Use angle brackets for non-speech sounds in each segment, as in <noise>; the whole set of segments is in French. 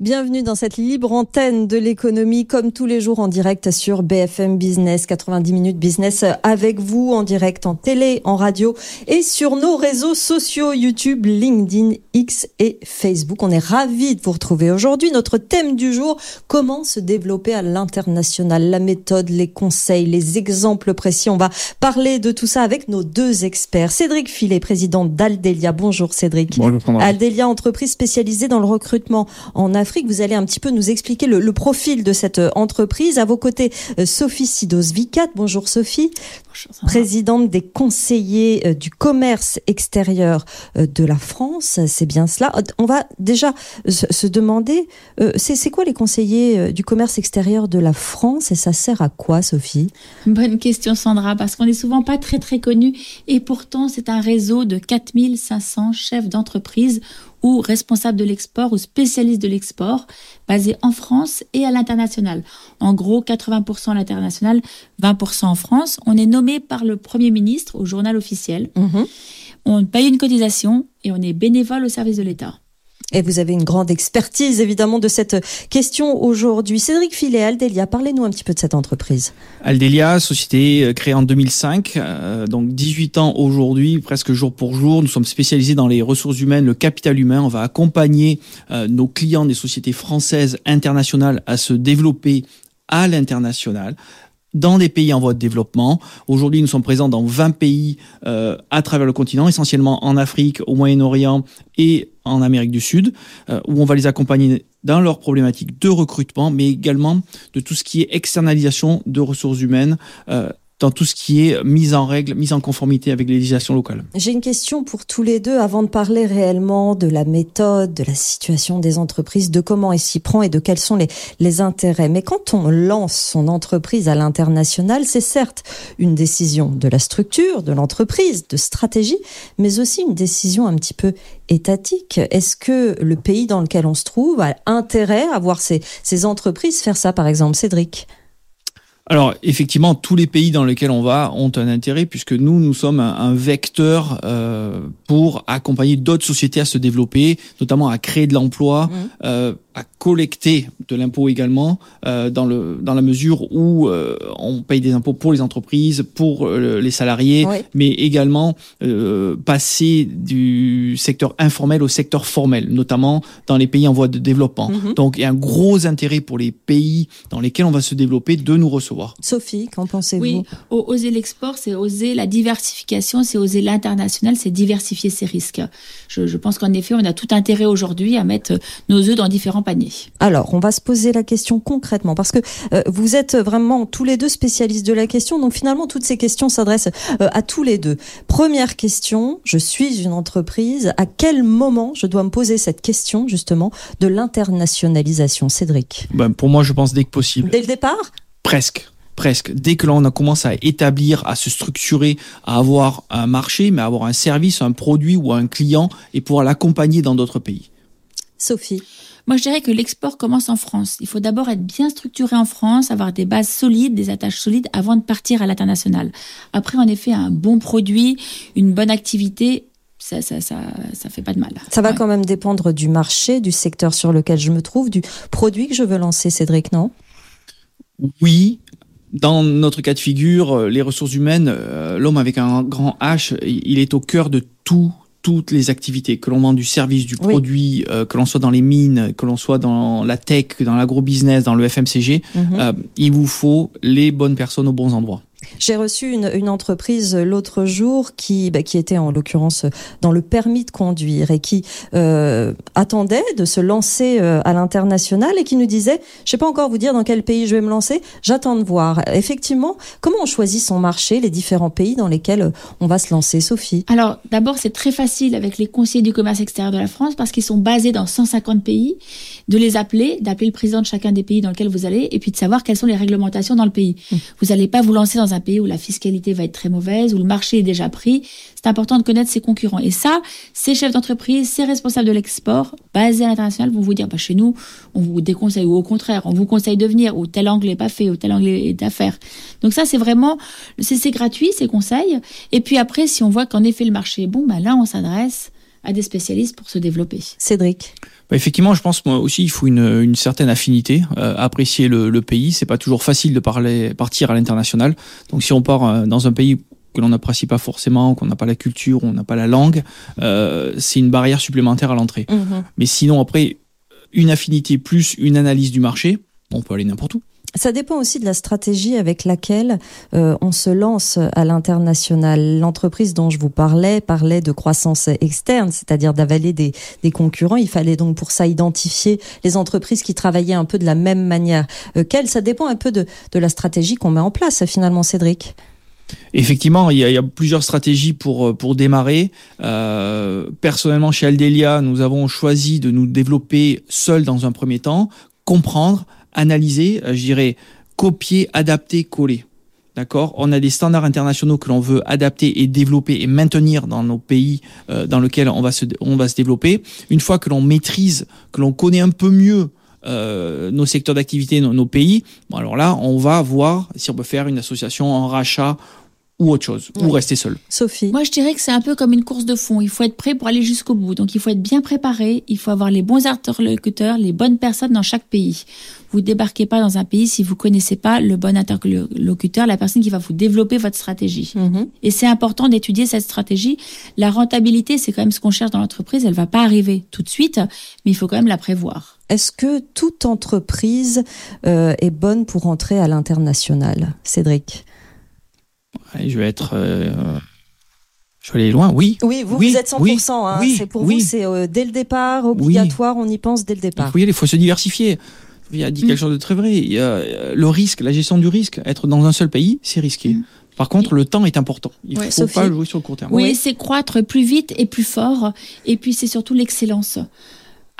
Bienvenue dans cette libre antenne de l'économie, comme tous les jours en direct sur BFM Business, 90 minutes business avec vous en direct en télé, en radio et sur nos réseaux sociaux YouTube, LinkedIn, X et Facebook. On est ravis de vous retrouver aujourd'hui. Notre thème du jour, comment se développer à l'international, la méthode, les conseils, les exemples précis. On va parler de tout ça avec nos deux experts. Cédric Filet, président d'Aldelia. Bonjour Cédric. Bonjour Aldelia, entreprise spécialisée dans le recrutement en Afrique vous allez un petit peu nous expliquer le, profil de cette euh, entreprise. À vos côtés, euh, Sophie Sidos-Vicat. Bonjour Sophie. Présidente des conseillers euh, du commerce extérieur de la France. C'est bien cela. On va déjà se demander, c'est quoi les conseillers du commerce extérieur de la France et ça sert à quoi, Sophie? Bonne question, Sandra, parce qu'on n'est souvent pas très très connu et pourtant c'est un réseau de 4500 chefs d'entreprise ou responsable de l'export ou spécialiste de l'export, basé en France et à l'international. En gros, 80% à l'international, 20% en France. On est nommé par le Premier ministre au journal officiel. Mhm. On paye une cotisation et on est bénévole au service de l'État. Et vous avez une grande expertise évidemment de cette question aujourd'hui. Cédric Filet, Aldelia, parlez-nous un petit peu de cette entreprise. Aldelia, société euh, créée en 2005, euh, donc 18 ans aujourd'hui, presque jour pour jour. Nous sommes spécialisés dans les ressources humaines, le capital humain. On va accompagner euh, nos clients des sociétés françaises internationales à se développer à l'international dans des pays en voie de développement. Aujourd'hui, nous sommes présents dans 20 pays à travers le continent, essentiellement en Afrique, au Moyen-Orient et en Amérique du Sud, euh, où on va les accompagner dans leurs problématiques de recrutement, mais également de tout ce qui est externalisation de ressources humaines. Euh, dans tout ce qui est mise en règle, mise en conformité avec les législations locales. J'ai une question pour tous les deux avant de parler réellement de la méthode, de la situation des entreprises, de comment elle s'y prend et de quels sont les, les intérêts. Mais quand on lance son entreprise à l'international, c'est certes une décision de la structure, de l'entreprise, de stratégie, mais aussi une décision un petit peu étatique. Est-ce que le pays dans lequel on se trouve a intérêt à voir ses, ses entreprises faire ça, par exemple, Cédric? Alors effectivement, tous les pays dans lesquels on va ont un intérêt puisque nous, nous sommes un, vecteur euh, pour accompagner d'autres sociétés à se développer, notamment à créer de l'emploi, mmh. euh, à collecter de l'impôt également, euh, dans, le, dans la mesure où euh, on paye des impôts pour les entreprises, pour euh, les salariés, mais également euh, passer du secteur informel au secteur formel, notamment dans les pays en voie de développement. Mhm. Donc il y a un gros intérêt pour les pays dans lesquels on va se développer de nous recevoir. Sophie, qu'en pensez-vous? Oui, oser l'export, c'est oser la diversification, c'est oser l'international, c'est diversifier ses risques. Je, je pense qu'en effet, on a tout intérêt aujourd'hui à mettre nos œufs dans différents alors, on va se poser la question concrètement parce que euh, vous êtes vraiment tous les deux spécialistes de la question. Donc finalement, toutes ces questions s'adressent euh, à tous les deux. Première question, je suis une entreprise. À quel moment je dois me poser cette question justement de l'internationalisation, Cédric? Ben, Pour moi, je pense dès que possible. Dès le départ? Presque presque. Dès que l'on a commencé à établir, à se structurer, à avoir un marché, mais à avoir un service, un produit ou un client et pouvoir l'accompagner dans d'autres pays. Sophie? Moi, je dirais que l'export commence en France. Il faut d'abord être bien structuré en France, avoir des bases solides, des attaches solides avant de partir à l'international. Après, en effet, un bon produit, une bonne activité, ça, ça, ça, ça fait pas de mal. Ça va quand même dépendre du marché, du secteur sur lequel je me trouve, du produit que je veux lancer, Cédric, non? Oui, dans notre cas de figure, euh, les ressources humaines, euh, l'homme avec un grand H, il est au cœur de tout toutes les activités, que l'on vend du service, du produit, euh, que l'on soit dans les mines, que l'on soit dans la tech, dans l'agro-business, dans le FMCG, mhm. euh, il vous faut les bonnes personnes aux bons endroits. J'ai reçu une, une entreprise l'autre jour qui, bah, qui était en l'occurrence dans le permis de conduire et qui euh, attendait de se lancer euh, à l'international et qui nous disait, je sais pas encore vous dire dans quel pays je vais me lancer, j'attends de voir. Effectivement, comment on choisit son marché, les différents pays dans lesquels euh, on va se lancer, Sophie? Alors d'abord, c'est très facile avec les conseillers du commerce extérieur de la France parce qu'ils sont basés dans 150 pays, de les appeler, d'appeler le président de chacun des pays dans lesquels vous allez et puis de savoir quelles sont les réglementations dans le pays. Mmh. Vous n'allez pas vous lancer dans un un pays où la fiscalité va être très mauvaise, où le marché est déjà pris, c'est important de connaître ses concurrents. Et ça, ces chefs d'entreprise, ces responsables de l'export, basés à l'international, vont vous dire, bah, chez nous, on vous déconseille, ou au contraire, on vous conseille de venir, ou tel angle n'est pas fait, ou tel angle est à faire. Donc ça, c'est vraiment, c'est gratuit, ces conseils. Et puis après, si on voit qu'en effet le marché est bon, bah là, on s'adresse à des spécialistes pour se développer. Cédric bah, effectivement, je pense moi aussi il faut une, une certaine affinité, euh, apprécier le, le pays. C'est pas toujours facile de parler, partir à l'international. Donc si on part euh, dans un pays que l'on n'apprécie pas forcément, qu'on n'a pas la culture, on n'a pas la langue, euh, c'est une barrière supplémentaire à l'entrée. Mhm. Mais sinon après une affinité plus une analyse du marché, on peut aller n'importe où. Ça dépend aussi de la stratégie avec laquelle euh, on se lance à l'international. L'entreprise dont je vous parlais parlait de croissance externe, c'est-à-dire d'avaler des, concurrents. Il fallait donc pour ça identifier les entreprises qui travaillaient un peu de la même manière euh, qu'elles. Ça dépend un peu de, la stratégie qu'on met en place finalement, Cédric. Effectivement, il y, a, plusieurs stratégies pour pour démarrer. Euh, personnellement, chez Aldelia, nous avons choisi de nous développer seuls dans un premier temps, comprendre, analyser, euh, je dirais copier, adapter, coller. D'accord? On a des standards internationaux que l'on veut adapter et développer et maintenir dans nos pays euh, dans lesquels on va se, on va se développer. Une fois que l'on maîtrise, que l'on connaît un peu mieux euh, nos secteurs d'activité, nos, nos, pays, bon alors là, on va voir si on peut faire une association en rachat ou autre chose, ou rester seul. Sophie Moi, je dirais que c'est un peu comme une course de fond. Il faut être prêt pour aller jusqu'au bout. Donc, il faut être bien préparé. Il faut avoir les bons interlocuteurs, les bonnes personnes dans chaque pays. Vous débarquez pas dans un pays si vous connaissez pas le bon interlocuteur, la personne qui va vous développer votre stratégie. Mm -hmm. Et c'est important d'étudier cette stratégie. La rentabilité, c'est quand même ce qu'on cherche dans l'entreprise. Elle va pas arriver tout de suite, mais il faut quand même la prévoir. Est-ce que toute entreprise euh, est bonne pour entrer à l'international, Cédric? Je vais être. Euh, je vais aller loin, oui. Oui, vous, oui, vous êtes 100%. Oui, hein. oui, c'est pour oui. vous, c'est euh, dès le départ, obligatoire, on y pense dès le départ. Il faut se diversifier. Il a dit quelque chose de très vrai. Il y a le risque, la gestion du risque. Être dans un seul pays, c'est risqué. Mm. Par contre, le temps est important. Il ne Ouais, faut Sophie. pas jouer sur le court terme. Oui, c'est croître plus vite et plus fort. Et puis, c'est surtout l'excellence.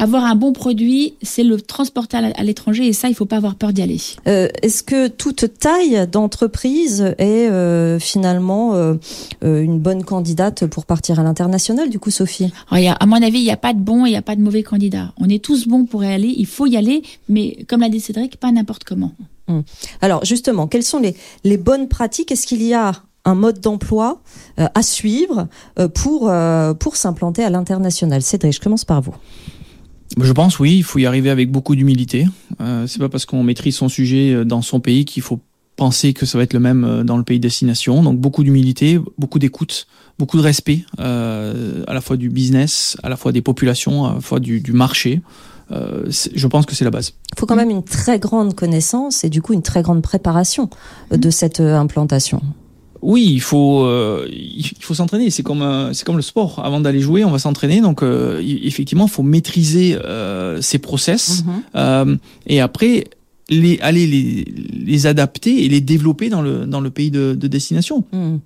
Avoir un bon produit, c'est le transporter à l'étranger et ça, il faut pas avoir peur d'y aller. Euh, Est-ce que toute taille d'entreprise est euh, finalement euh, une bonne candidate pour partir à l'international, du coup, Sophie? Alors, il y a, À mon avis, il n'y a pas de bon et il n'y a pas de mauvais candidat. On est tous bons pour y aller, il faut y aller, mais comme l'a dit Cédric, pas n'importe comment. Hum. Alors justement, quelles sont les, les bonnes pratiques? Est-ce qu'il y a un mode d'emploi à suivre pour, pour s'implanter à l'international? Cédric, je commence par vous. Je pense oui, il faut y arriver avec beaucoup d'humilité. Euh, c'est pas parce qu'on maîtrise son sujet euh, dans son pays qu'il faut penser que ça va être le même euh, dans le pays de destination. Donc beaucoup d'humilité, beaucoup d'écoute, beaucoup de respect, euh, à la fois du business, à la fois des populations, à la fois du, marché. Je pense que c'est la base. Il faut quand même une très grande connaissance et du coup une très grande préparation de cette implantation. Oui, il faut euh, il faut s'entraîner. C'est comme euh, c'est comme le sport. Avant d'aller jouer, on va s'entraîner. Donc euh, effectivement, il faut maîtriser euh, ces process Mhm. euh, et après les aller les, les adapter et les développer dans le dans le pays de, de destination. Hum.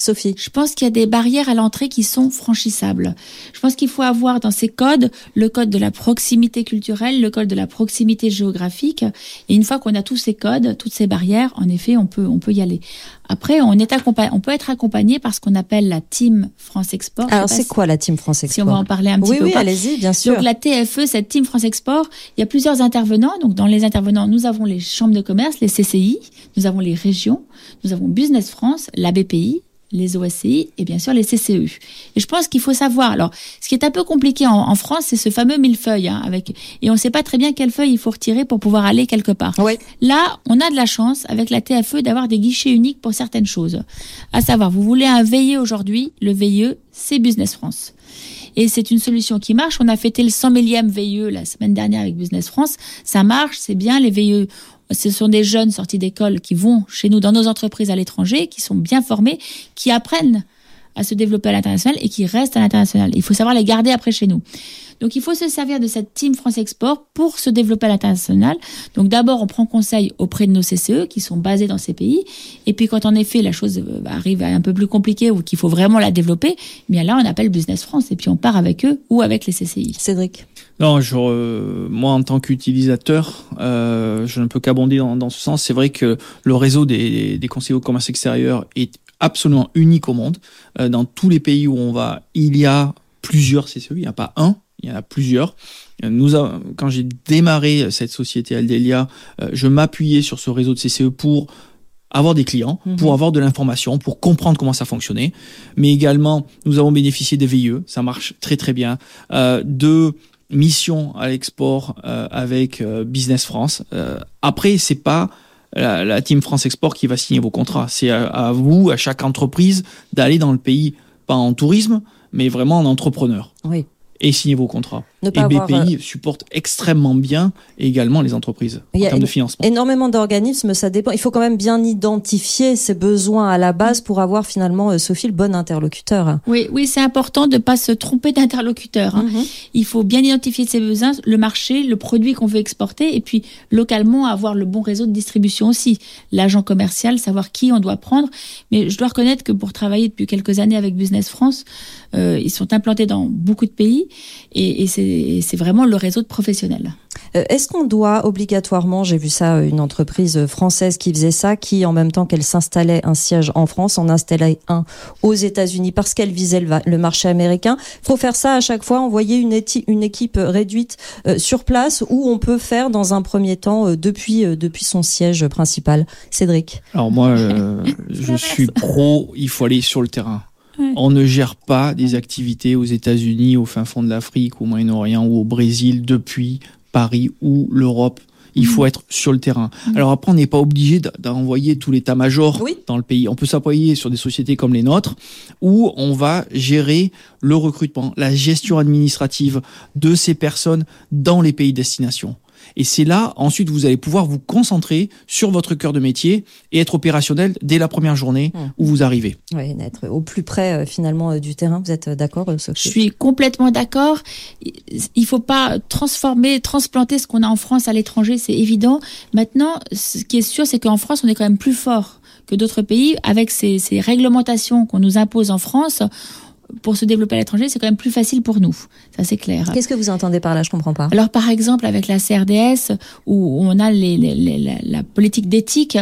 Sophie Je pense qu'il y a des barrières à l'entrée qui sont franchissables. Je pense qu'il faut avoir dans ces codes le code de la proximité culturelle, le code de la proximité géographique. Et une fois qu'on a tous ces codes, toutes ces barrières, en effet, on peut, on peut y aller. Après, on, est accompagné, on peut être accompagné par ce qu'on appelle la Team France Export. Alors c'est quoi la Team France Si on Export va en parler un petit Oui, peu. oui, ou pas. allez-y, bien sûr. Donc la TFE, cette Team France Export, il y a plusieurs intervenants. Donc dans les intervenants, nous avons les chambres de commerce, les CCI, nous avons les régions, nous avons Business France, la BPI, les OSCI et bien sûr les CCE. Et je pense qu'il faut savoir. Alors, ce qui est un peu compliqué en, en France, c'est ce fameux millefeuille, hein, avec et on ne sait pas très bien quelle feuille il faut retirer pour pouvoir aller quelque part. Oui. Là, on a de la chance avec la TFE d'avoir des guichets uniques pour certaines choses. À savoir, vous voulez un VIE aujourd'hui, le VIE, c'est Business France. Et c'est une solution qui marche. On a fêté le 100 millième VIE la semaine dernière avec Business France. Ça marche, c'est bien. Les VIE, ce sont des jeunes sortis d'école qui vont chez nous dans nos entreprises à l'étranger, qui sont bien formés, qui apprennent à se développer à l'international et qui restent à l'international. Il faut savoir les garder après chez nous. Donc il faut se servir de cette team France Export pour se développer à l'international. Donc d'abord on prend conseil auprès de nos CCE qui sont basés dans ces pays. Et puis quand en effet la chose euh, arrive à un peu plus compliquée ou qu'il faut vraiment la développer, eh bien là on appelle Business France et puis on part avec eux ou avec les CCI. Cédric. Non, je, euh, moi en tant qu'utilisateur, euh, je ne peux qu'abonder dans, dans, ce sens. C'est vrai que le réseau des, des conseillers au commerce extérieur est absolument unique au monde. Euh, dans tous les pays où on va, il y a plusieurs CCE, il n'y a pas un, il y en a plusieurs. Nous, quand j'ai démarré cette société Aldelia, euh, je m'appuyais sur ce réseau de CCE pour avoir des clients, Mhm. pour avoir de l'information, pour comprendre comment ça fonctionnait. Mais également, nous avons bénéficié des VIE, ça marche très très bien, euh, de missions à l'export euh, avec euh, Business France. Euh, après, c'est pas la, la team France Export qui va signer vos contrats. C'est à, à vous, à chaque entreprise, d'aller dans le pays, pas en tourisme, mais vraiment en entrepreneur, Oui. Et signer vos contrats. Ne Et pas avoir, euh, BPI supporte extrêmement bien également les entreprises Il y en a termes de financement. Énormément d'organismes, ça dépend. Il faut quand même bien identifier ses besoins à la base pour avoir finalement, euh, Sophie, le bon interlocuteur. Oui, oui, c'est important de ne pas se tromper d'interlocuteur. hein. Mhm. Il faut bien identifier ses besoins, le marché, le produit qu'on veut exporter, et puis localement avoir le bon réseau de distribution aussi. L'agent commercial, savoir qui on doit prendre. Mais je dois reconnaître que pour travailler depuis quelques années avec Business France, euh, ils sont implantés dans beaucoup de pays, et, et c'est et c'est vraiment le réseau de professionnels. Euh, Est-ce qu'on doit obligatoirement, j'ai vu ça, euh, une entreprise française qui faisait ça, qui en même temps qu'elle s'installait un siège en France, en installait un aux États-Unis parce qu'elle visait le, marché américain? Faut faire ça à chaque fois, envoyer une, une équipe réduite euh, sur place où on peut faire dans un premier temps euh, depuis euh, depuis son siège principal? Cédric. Alors moi, euh, <laughs> je suis pro, il faut aller sur le terrain. Ouais. On ne gère pas des activités aux États-Unis, au fin fond de l'Afrique, au Moyen-Orient ou au Brésil depuis Paris ou l'Europe. Il faut être sur le terrain. Alors après, on n'est pas obligé d'envoyer tout l'état-major Oui. dans le pays. On peut s'appuyer sur des sociétés comme les nôtres où on va gérer le recrutement, la gestion administrative de ces personnes dans les pays de destination. Et c'est là, ensuite, vous allez pouvoir vous concentrer sur votre cœur de métier et être opérationnel dès la première journée Mmh. où vous arrivez. Oui, d'être au plus près euh, finalement euh, du terrain. Vous êtes euh, d'accord, Sophie Je suis complètement d'accord. Il faut pas transformer, transplanter ce qu'on a en France à l'étranger, c'est évident. Maintenant, ce qui est sûr, c'est qu'en France, on est quand même plus fort que d'autres pays avec ces, ces réglementations qu'on nous impose en France. Pour se développer à l'étranger, c'est quand même plus facile pour nous. Ça, c'est clair. Qu'est-ce que vous entendez par là? Je comprends pas. Alors, par exemple, avec la CRDS, où on a les, les- les- la, politique d'éthique,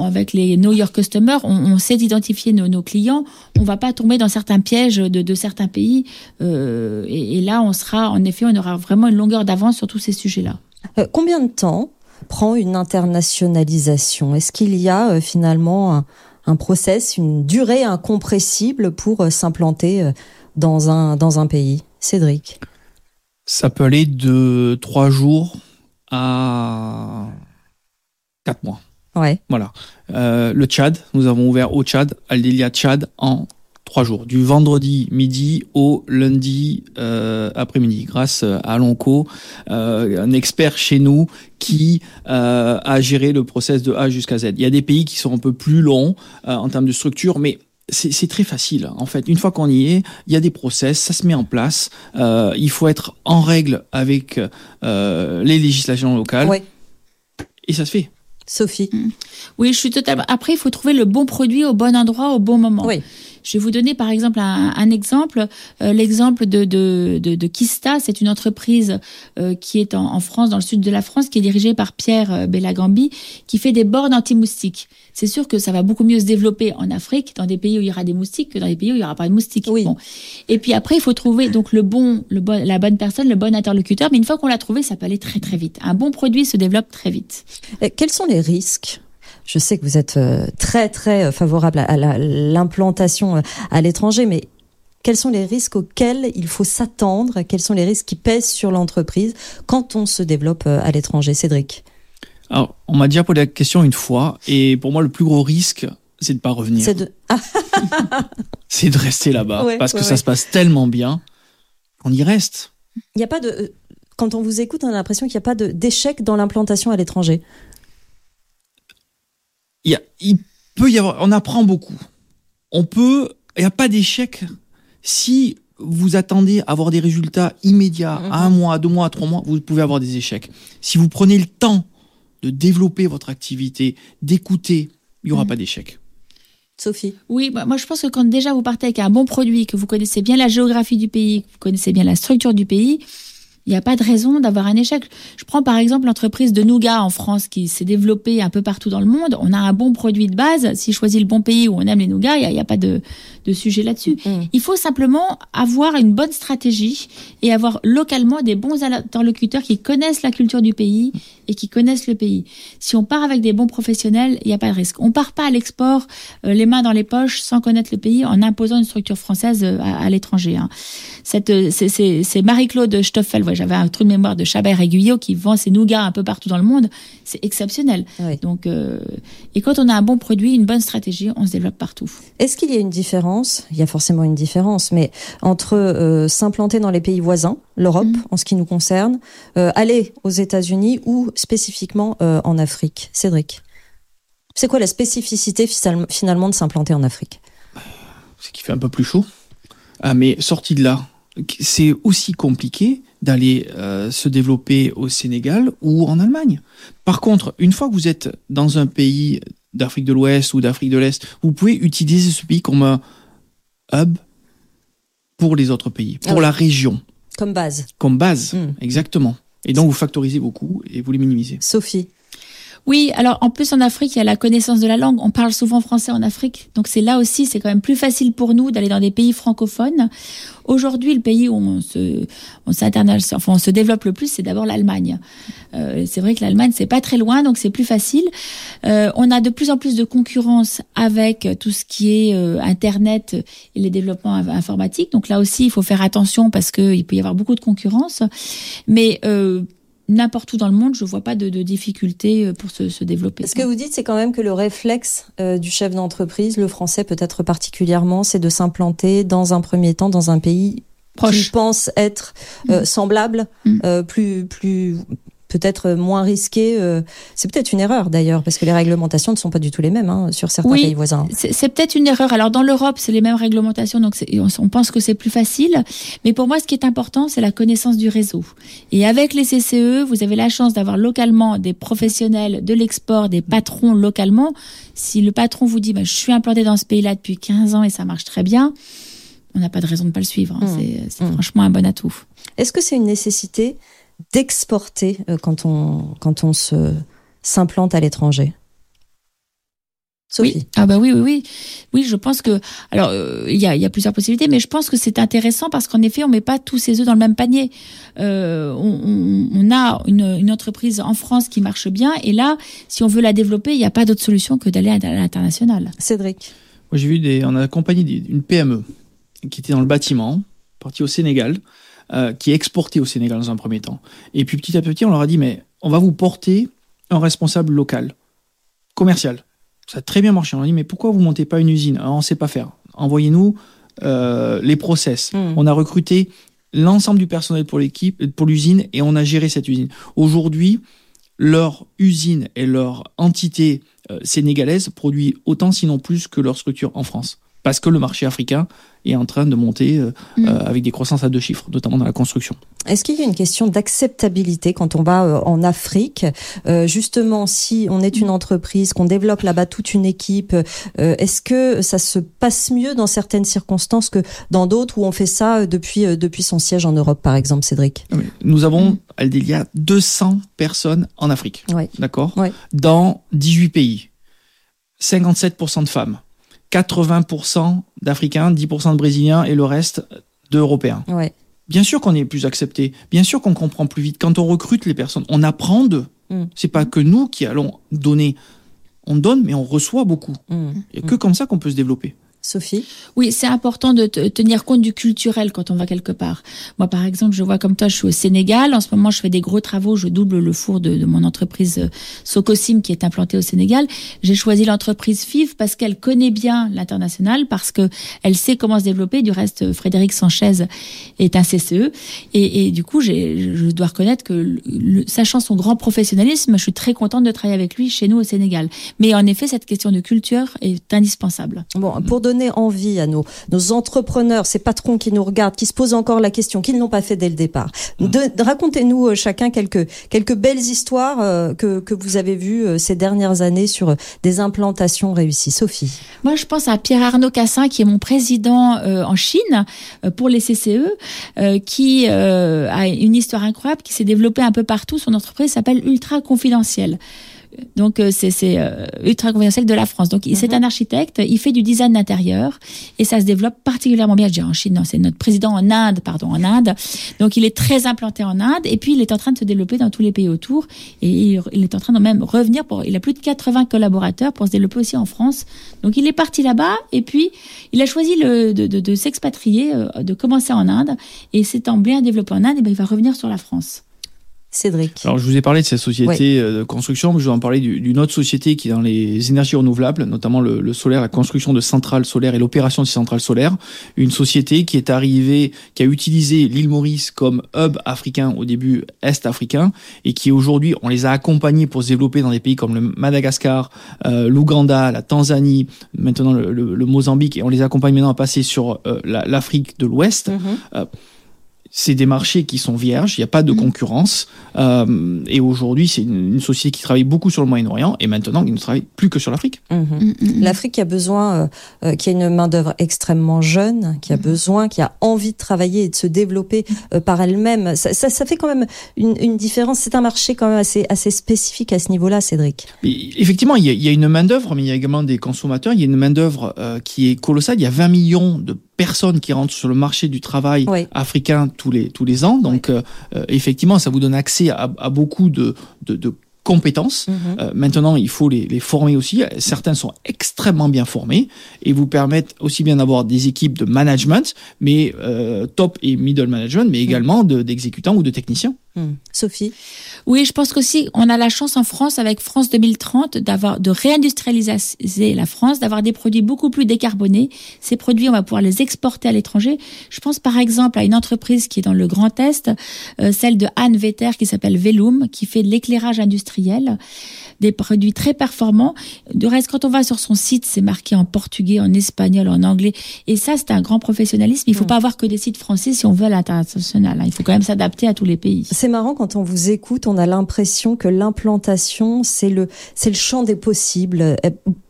avec les Know Your Customer, on, on sait identifier nos, nos clients. On va pas tomber dans certains pièges de, de certains pays. Euh, et, et là, on sera, en effet, on aura vraiment une longueur d'avance sur tous ces sujets-là. Euh, combien de temps prend une internationalisation? Est-ce qu'il y a euh, finalement un, un process, une durée incompressible pour euh, s'implanter euh, dans un, dans un pays Cédric Ça peut aller de trois jours à quatre mois. Ouais. Voilà. Euh, le Tchad, nous avons ouvert au Tchad, Aldelia Tchad, en trois jours, du vendredi midi au lundi euh, après-midi, grâce à Lonco, euh, un expert chez nous qui euh, a géré le process de A jusqu'à Z. Il y a des pays qui sont un peu plus longs euh, en termes de structure, mais c'est très facile. En fait, une fois qu'on y est, il y a des process, ça se met en place. Euh, il faut être en règle avec euh, les législations locales Ouais. et ça se fait. Sophie. Oui, je suis totalement. Après, il faut trouver le bon produit au bon endroit au bon moment. Oui. Je vais vous donner par exemple un, un exemple, euh, l'exemple de, de, de, de Kista. C'est une entreprise euh, qui est en, en France, dans le sud de la France, qui est dirigée par Pierre euh, Bellagambi, qui fait des bornes anti-moustiques. C'est sûr que ça va beaucoup mieux se développer en Afrique, dans des pays où il y aura des moustiques, que dans des pays où il n'y aura pas de moustiques. Oui. Bon. Et puis après, il faut trouver donc le bon, le bon, la bonne personne, le bon interlocuteur. Mais une fois qu'on l'a trouvé, ça peut aller très très vite. Un bon produit se développe très vite. Quels sont les risques? Je sais que vous êtes euh, très très euh, favorable à, à la- l'implantation euh, à l'étranger, mais quels sont les risques auxquels il faut s'attendre? Quels sont les risques qui pèsent sur l'entreprise quand on se développe à l'étranger? Cédric Alors, on m'a déjà posé la question une fois, et pour moi, le plus gros risque, c'est de pas revenir. C'est de... <laughs> <laughs> C'est de rester là-bas, Ouais, parce que ouais, ça se passe tellement bien, on y reste. Il n'y a pas de. Quand on vous écoute, on a l'impression qu'il n'y a pas d'échec dans l'implantation à l'étranger. Il, y a, il peut y avoir, on apprend beaucoup. On peut, il n'y a pas d'échec si vous attendez à avoir des résultats immédiats, Mhm. à un mois, à deux mois, à trois mois, vous pouvez avoir des échecs. Si vous prenez le temps de développer votre activité, d'écouter, il n'y aura Mhm. pas d'échec. Sophie Oui, bah, moi je pense que quand déjà vous partez avec un bon produit, que vous connaissez bien la géographie du pays, que vous connaissez bien la structure du pays, il n'y a pas de raison d'avoir un échec. Je prends par exemple l'entreprise de Nougat en France qui s'est développée un peu partout dans le monde. On a un bon produit de base. Si je choisis le bon pays où on aime les nougats, il n'y a, pas de, de sujet là-dessus. Mm. Il faut simplement avoir une bonne stratégie et avoir localement des bons interlocuteurs qui connaissent la culture du pays et qui connaissent le pays. Si on part avec des bons professionnels, il n'y a pas de risque. On part pas à l'export euh, les mains dans les poches sans connaître le pays en imposant une structure française euh, à, à l'étranger. Hein. Cette, euh, c'est- c'est c'est Marie-Claude Stoffel, ouais, j'avais un trou de mémoire de Chabert et Guyot qui vend ses nougats un peu partout dans le monde. C'est exceptionnel. Oui. Donc, euh, et quand on a un bon produit, une bonne stratégie, on se développe partout. Est-ce qu'il y a une différence? Il y a forcément une différence, mais entre euh, s'implanter dans les pays voisins, l'Europe Mhm. en ce qui nous concerne, euh, aller aux États-Unis ou spécifiquement euh, en Afrique? Cédric, c'est quoi la spécificité finalement de s'implanter en Afrique? C'est qu'il fait un peu plus chaud. Ah, mais sorti de là, c'est aussi compliqué d'aller euh, se développer au Sénégal ou en Allemagne. Par contre, une fois que vous êtes dans un pays d'Afrique de l'Ouest ou d'Afrique de l'Est, vous pouvez utiliser ce pays comme un hub pour les autres pays, pour Ah la région, Comme base. comme base, Mm. exactement. Et donc vous factorisez beaucoup et vous les minimisez. Sophie, Oui, alors en plus en Afrique, il y a la connaissance de la langue. On parle souvent français en Afrique, donc c'est là aussi, c'est quand même plus facile pour nous d'aller dans des pays francophones. Aujourd'hui, le pays où on se, on enfin on se développe le plus, c'est d'abord l'Allemagne. Euh, c'est vrai que l'Allemagne c'est pas très loin, donc c'est plus facile. Euh, on a de plus en plus de concurrence avec tout ce qui est euh, Internet et les développements inf- informatiques. Donc là aussi, il faut faire attention parce que il peut y avoir beaucoup de concurrence. Mais euh, n'importe où dans le monde, je vois pas de, de difficulté euh, pour se, se développer. ce que vous dites, c'est quand même que le réflexe euh, du chef d'entreprise, le français peut-être particulièrement, c'est de s'implanter dans un premier temps dans un pays qui pense être euh, semblable, Mm. euh, plus plus peut-être moins risqué. euh, c'est peut-être une erreur d'ailleurs parce que les réglementations ne sont pas du tout les mêmes hein, sur certains Oui. pays voisins. C'est peut-être une erreur. Alors dans l'Europe, c'est les mêmes réglementations, donc on, on pense que c'est plus facile. Mais pour moi, ce qui est important, c'est la connaissance du réseau. Et avec les CCE, vous avez la chance d'avoir localement des professionnels de l'export, des patrons localement. Si le patron vous dit, bah, je suis implanté dans ce pays-là depuis 15 ans et ça marche très bien, on n'a pas de raison de pas le suivre. hein. Mm. C'est c'est Mm. franchement un bon atout. Est-ce que c'est une nécessité d'exporter euh, quand on quand on se s'implante à l'étranger Sophie. Oui. Ah bah oui, oui, oui. Oui, je pense que... Alors, euh, il y, a, il y a plusieurs possibilités, mais je pense que c'est intéressant parce qu'en effet, on met pas tous ses œufs dans le même panier. Euh, on, on- a une, une entreprise en France qui marche bien, et là, si on veut la développer, il n'y a pas d'autre solution que d'aller à l'international. Cédric. Moi, j'ai vu des, on a accompagné une PME qui était dans le bâtiment, partie au Sénégal, euh, qui exportait au Sénégal dans un premier temps. Et puis petit à petit, on leur a dit, mais on va vous porter un responsable local, commercial. Ça a très bien marché. On a dit, mais pourquoi vous montez pas une usine? Ah, On ne sait pas faire. Envoyez-nous euh, les process. Mm. On a recruté l'ensemble du personnel pour l'équipe, pour l'usine, et on a géré cette usine. Aujourd'hui, leur usine et leur entité euh, sénégalaise produit autant, sinon plus, que leur structure en France. Parce que le marché africain est en train de monter euh, Mm. euh, avec des croissances à deux chiffres, notamment dans la construction. Est-ce qu'il y a une question d'acceptabilité quand on va euh, en Afrique? Euh, Justement, si on est une entreprise, qu'on développe là-bas toute une équipe, est-ce que ça se passe mieux dans certaines circonstances que dans d'autres où on fait ça depuis depuis son siège en Europe, par exemple, Cédric? Nous avons, Mm. Aldélia, 200 personnes en Afrique. Ouais. D'accord? Ouais. Dans 18 pays. 57% de femmes. 80% d'Africains, 10% de Brésiliens et le reste d'Européens. Ouais. Bien sûr qu'on est plus accepté. Bien sûr qu'on comprend plus vite. Quand on recrute les personnes, on apprend d'eux. Mm. C'est pas que nous qui allons donner. On donne, mais on reçoit beaucoup. Mm. A que comme ça qu'on peut se développer. Sophie Oui, c'est important de te- tenir compte du culturel quand on va quelque part. Moi, par exemple, je vois comme toi, je suis au Sénégal. En ce moment, je fais des gros travaux. Je double le four de, de mon entreprise euh, Socosim qui est implantée au Sénégal. J'ai choisi l'entreprise FIV parce qu'elle connaît bien l'international, parce que elle sait comment se développer. Du reste, Frédéric Sanchez est un CCE. Et, et du coup, je dois reconnaître que, le- sachant son grand professionnalisme, je suis très contente de travailler avec lui chez nous au Sénégal. Mais en effet, cette question de culture est indispensable. Bon, pour donner donner envie à nos, nos entrepreneurs, ces patrons qui nous regardent, qui se posent encore la question, qui ne l'ont pas fait dès le départ. Mmh. Racontez-nous chacun quelques, quelques belles histoires que, que vous avez vues ces dernières années sur des implantations réussies. Sophie. Moi, je pense à Pierre Arnaud Cassin, qui est mon président en Chine pour les CCE, qui a une histoire incroyable, qui s'est développée un peu partout. Son entreprise s'appelle Ultra Confidentiel. Donc euh, c'est euh, ultra confidentiel de la France. Donc c'est mhm. un architecte, il fait du design d'intérieur et ça se développe particulièrement bien. Je dis en Chine, non, c'est notre président en Inde, pardon, en Inde. Donc il est très implanté en Inde et puis il est en train de se développer dans tous les pays autour et il, est en train de même revenir pour. Il a plus de 80 collaborateurs pour se développer aussi en France. Donc il est parti là-bas et puis il a choisi le, de, de, de s'expatrier, euh, de commencer en Inde et s'étant bien développé en Inde, et ben, il va revenir sur la France. Cédric. Alors, je vous ai parlé de cette société euh, de construction, mais je vais en parler d'une autre société qui est dans les énergies renouvelables, notamment le, solaire, la construction de centrales solaires et l'opération de ces centrales solaires. Une société qui est arrivée, qui a utilisé l'île Maurice comme hub africain au début est africain et qui aujourd'hui, on les a accompagnés pour se développer dans des pays comme le Madagascar, euh, l'Ouganda, la Tanzanie, maintenant le, Mozambique, et on les accompagne maintenant à passer sur euh, l'Afrique de l'Ouest. Mm-hmm c'est des marchés qui sont vierges, il n'y a pas de mmh. concurrence. Euh, et aujourd'hui, c'est une, société qui travaille beaucoup sur le Moyen-Orient et maintenant, il ne travaille plus que sur l'Afrique. Mmh. Mmh, L'Afrique a besoin, euh, euh, qui a une main-d'œuvre extrêmement jeune, qui a besoin, qui a envie de travailler et de se développer euh, par elle-même. Ça, ça, ça, fait quand même une, une différence. C'est un marché quand même assez, assez spécifique à ce niveau-là, Cédric. effectivement, il y, a, il y, a, une main-d'œuvre, mais il y a également des consommateurs. Il y a une main-d'œuvre euh, qui est colossale. Il y a 20 millions de personnes qui rentrent sur le marché du travail africain tous les, tous les ans. Donc, euh, euh, effectivement, ça vous donne accès à, à beaucoup de, de, de compétences. Mhm. Euh, maintenant, il faut les, les, former aussi. Certains sont extrêmement bien formés et vous permettent aussi bien d'avoir des équipes de management, mais euh, top et middle management, mais également d'exécutants ou de techniciens. Hmm. Sophie Oui, je pense qu'aussi, on a la chance en France, avec France 2030, d'avoir de réindustrialiser la France, d'avoir des produits beaucoup plus décarbonés. Ces produits, on va pouvoir les exporter à l'étranger. Je pense par exemple à une entreprise qui est dans le Grand Est, euh, celle de Anne Vetter, qui s'appelle Velum, qui fait de l'éclairage industriel des produits très performants. De reste, quand on va sur son site, c'est marqué en portugais, en espagnol, en anglais. Et ça, c'est un grand professionnalisme. Il ne faut mm. pas avoir que des sites français si on veut l'international. Hein. Il faut quand même s'adapter à tous les pays. C'est marrant quand on vous écoute, on a l'impression que l'implantation, c'est le, c'est le champ des possibles euh,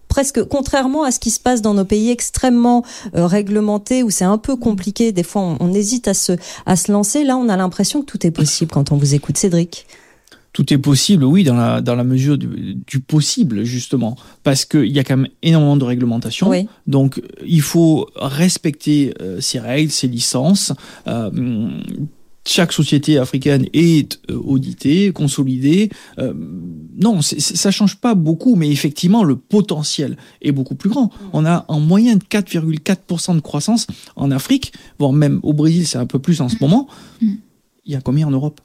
presque contrairement à ce qui se passe dans nos pays extrêmement euh, réglementés où c'est un peu compliqué. Des fois, on, on, hésite à se, à se lancer. Là, on a l'impression que tout est possible quand on vous écoute. Cédric tout est possible, oui, dans la, dans la mesure du, possible, justement, parce qu'il y a quand même énormément de réglementation. Donc, il faut respecter euh, ces règles, ces licences. Euh, chaque société africaine est euh, auditée, consolidée. Euh, non, ça change pas beaucoup, mais effectivement, le potentiel est beaucoup plus grand. Mm. On a en moyenne 4,4% de croissance en Afrique, voire même au Brésil, c'est un peu plus en ce mm. moment. Mm. Il y a combien en Europe?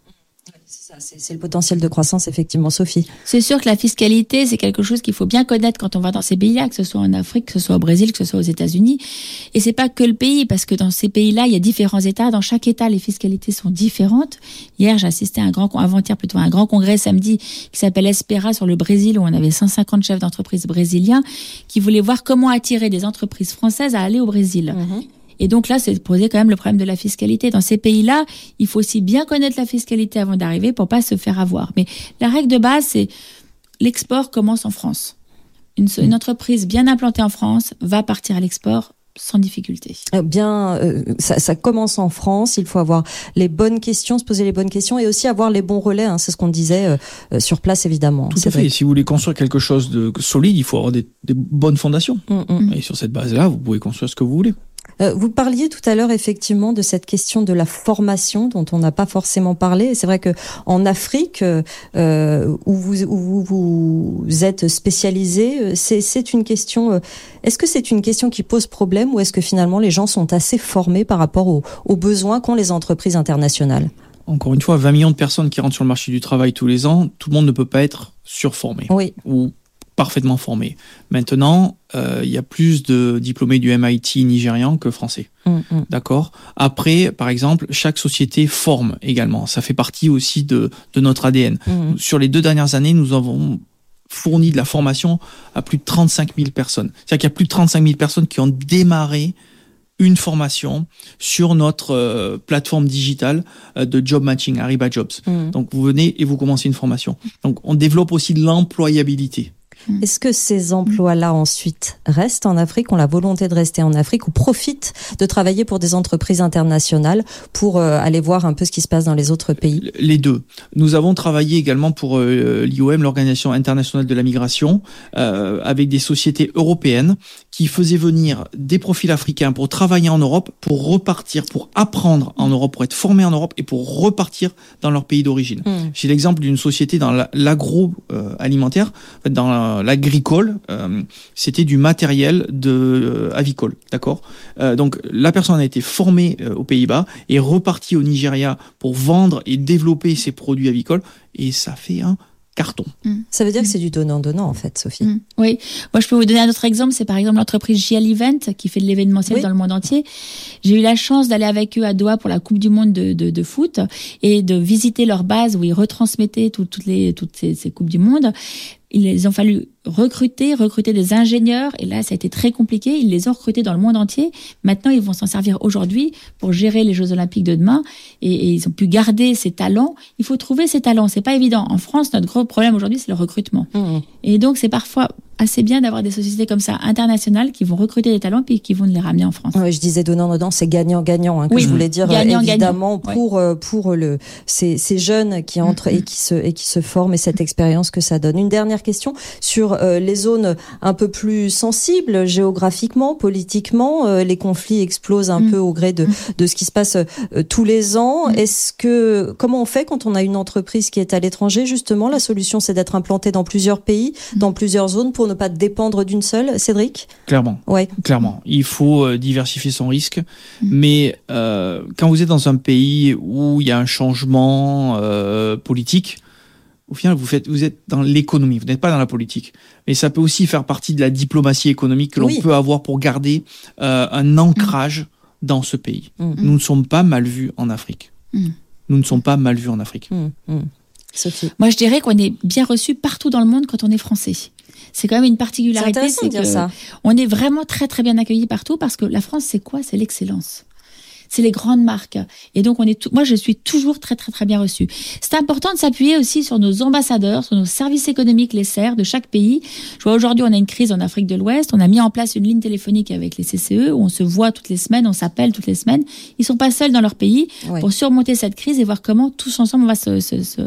C'est le potentiel de croissance, effectivement, Sophie. C'est sûr que la fiscalité, c'est quelque chose qu'il faut bien connaître quand on va dans ces pays-là, que ce soit en Afrique, que ce soit au Brésil, que ce soit aux États-Unis. Et c'est pas que le pays, parce que dans ces pays-là, il y a différents États. Dans chaque État, les fiscalités sont différentes. Hier, j'ai assisté à un grand, avant-hier plutôt, un grand congrès samedi qui s'appelle Espera sur le Brésil, où on avait 150 chefs d'entreprise brésiliens qui voulaient voir comment attirer des entreprises françaises à aller au Brésil. Mm-hmm. Et donc là, c'est poser quand même le problème de la fiscalité. Dans ces pays-là, il faut aussi bien connaître la fiscalité avant d'arriver pour pas se faire avoir. Mais la règle de base, c'est l'export commence en France. Une, une, entreprise bien implantée en France va partir à l'export sans difficulté. Euh, bien, euh, ça, ça, commence en France. Il faut avoir les bonnes questions, se poser les bonnes questions et aussi avoir les bons relais. Hein, c'est ce qu'on disait euh, sur place, évidemment. Tout à fait. Si vous voulez construire quelque chose de solide, il faut avoir des, des bonnes fondations. Mm, mm. Et sur cette base-là, vous pouvez construire ce que vous voulez. Euh, vous parliez tout à l'heure effectivement de cette question de la formation dont on n'a pas forcément parlé. C'est vrai que en Afrique, euh, où, vous, où, vous, êtes spécialisé, c'est une question. Euh, est-ce que c'est une question qui pose problème ou est-ce que finalement les gens sont assez formés par rapport aux, aux besoins qu'ont les entreprises internationales? Encore une fois, 20 millions de personnes qui rentrent sur le marché du travail tous les ans, tout le monde ne peut pas être surformé. Oui. Ou parfaitement formés. Maintenant, euh, il y a plus de diplômés du MIT nigérian que français. Mm, mm. D'accord? Après, par exemple, chaque société forme également. Ça fait partie aussi de, de notre ADN. Mm, Sur les deux dernières années, nous avons fourni de la formation à plus de 35 000 personnes. C'est-à-dire qu'il y a plus de 35 000 personnes qui ont démarré une formation sur notre euh, plateforme digitale euh, de job matching, Ariba Jobs. Mm. Donc vous venez et vous commencez une formation. Donc on développe aussi de l'employabilité. Est-ce que ces emplois-là ensuite restent en Afrique, ont la volonté de rester en Afrique ou profitent de travailler pour des entreprises internationales pour euh, aller voir un peu ce qui se passe dans les autres pays? Les deux. Nous avons travaillé également pour euh, l'IOM, l'Organisation internationale de la migration, euh, avec des sociétés européennes qui faisaient venir des profils africains pour travailler en Europe, pour repartir, pour apprendre en Europe, pour être formés en Europe et pour repartir dans leur pays d'origine. Mm. J'ai l'exemple d'une société dans la- l'agroalimentaire, dans la- l'agricole, euh, c'était du matériel de euh, avicole, d'accord? Euh, donc la personne a été formée aux Pays-Bas et repartie au Nigeria pour vendre et développer ses produits avicoles et ça fait un carton. Ça veut dire que c'est du donnant-donnant en fait, Sophie. Mm. Oui, moi je peux vous donner un autre exemple, c'est par exemple l'entreprise JL Event qui fait de l'événementiel Oui. dans le monde entier. J'ai eu la chance d'aller avec eux à Doha pour la Coupe du Monde de, de, de foot et de visiter leur base où ils retransmettaient tout- toutes les toutes ces, ces coupes du monde. Ils ont fallu recruter, recruter des ingénieurs et là ça a été très compliqué. Ils les ont recrutés dans le monde entier. Maintenant ils vont s'en servir aujourd'hui pour gérer les Jeux Olympiques de demain et, et ils ont pu garder ces talents. Il faut trouver ces talents, c'est pas évident. En France notre gros problème aujourd'hui c'est le recrutement. Mm. Et donc, c'est parfois assez bien d'avoir des sociétés comme ça, internationales, qui vont recruter des talents puis qui vont les ramener en France. Ouais, je disais donnant-donnant, c'est gagnant-gagnant hein, que Oui. je voulais dire Gagnant-gagnant. évidemment pour euh, pour le ces, ces jeunes qui entrent et qui se et qui se forment et cette expérience que ça donne. Une dernière question sur euh, les zones un peu plus sensibles géographiquement, politiquement, euh, les conflits explosent un Mm. peu au gré de de ce qui se passe euh, tous les ans. Mm. Est-ce que comment on fait quand on a une entreprise qui est à l'étranger? Justement La solution c'est d'être implanté dans plusieurs pays, Mm. dans plusieurs zones pour ne pas dépendre d'une seule. Cédric? Clairement. Ouais. Clairement, il faut euh, diversifier son risque, Mm. mais euh, quand vous êtes dans un pays où il y a un changement euh, politique, au final, vous faites, vous êtes dans l'économie, vous n'êtes pas dans la politique. Mais ça peut aussi faire partie de la diplomatie économique que l'on Oui. peut avoir pour garder euh, un ancrage dans ce pays. Mm. Nous ne sommes pas mal vus en Afrique. Mm. Nous ne sommes pas mal vus en Afrique. Mm, mm. Sophie. Moi, je dirais qu'on est bien reçu partout dans le monde quand on est français. C'est quand même une C'est particularité, intéressant c'est de dire que ça. on est vraiment très très bien accueillis partout parce que la France, c'est quoi? C'est l'excellence. C'est les grandes marques. Et donc, on est tout- moi, je suis toujours très, très, très bien reçue. C'est important de s'appuyer aussi sur nos ambassadeurs, sur nos services économiques, les SER de chaque pays. Je vois aujourd'hui, on a une crise en Afrique de l'Ouest. On a mis en place une ligne téléphonique avec les CCE où on se voit toutes les semaines, on s'appelle toutes les semaines. Ils sont pas seuls dans leur pays Ouais. pour surmonter cette crise et voir comment tous ensemble on va se, se- se-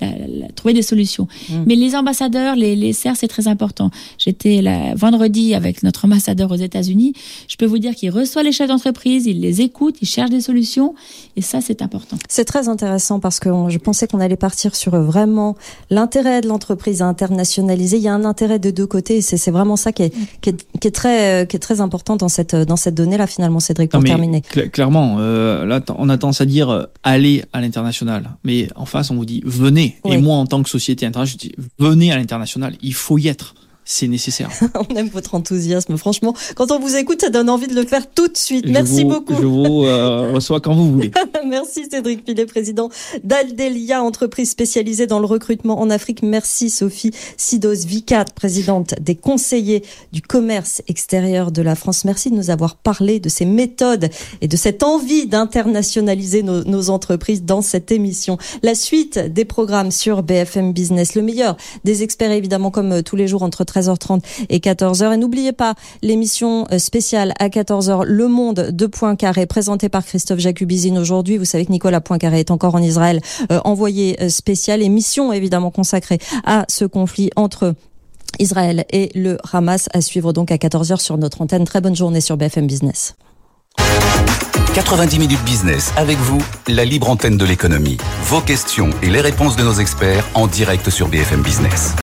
la- la- trouver des solutions. Mm. Mais les ambassadeurs, les, les SER, c'est très important. J'étais vendredi avec notre ambassadeur aux États-Unis. Je peux vous dire qu'il reçoit les chefs d'entreprise, il les écoute, il cherche des solutions et ça, c'est important. C'est très intéressant parce que je pensais qu'on allait partir sur euh, vraiment l'intérêt de l'entreprise à internationaliser. Il y a un intérêt de deux côtés et c'est vraiment ça qui est, qui est, qui est très, euh, qui est très important dans cette, dans cette donnée-là finalement, Cédric, pour Non, terminer. cla- clairement, euh, là, on a tendance à dire euh, allez à l'international, mais en face, on vous dit venez. Oui. Et moi, en tant que société internationale, je dis venez à l'international. Il faut y être. C'est nécessaire. <laughs> On aime votre enthousiasme. Franchement, quand on vous écoute, ça donne envie de le faire tout de suite. Je Merci vous- beaucoup. Je vous euh, reçois quand vous voulez. <laughs> Merci Cédric Pilet, président d'Aldelia, entreprise spécialisée dans le recrutement en Afrique. Merci Sophie Sidos Vicat, présidente des conseillers du commerce extérieur de la France. Merci de nous avoir parlé de ces méthodes et de cette envie d'internationaliser nos, nos entreprises dans cette émission. La suite des programmes sur BFM Business, le meilleur des experts évidemment comme tous les jours entre 13h30 et 14h. Et n'oubliez pas l'émission euh, spéciale à 14h, Le Monde de Poincaré, présentée par Christophe Jacubizine aujourd'hui. Vous savez que Nicolas Poincaré est encore en Israël, euh, envoyé euh, spécial, émission évidemment consacrée à ce conflit entre Israël et le Hamas à suivre donc à 14h sur notre antenne. Très bonne journée sur BFM Business. 90 minutes business avec vous, la libre antenne de l'économie. Vos questions et les réponses de nos experts en direct sur BFM Business.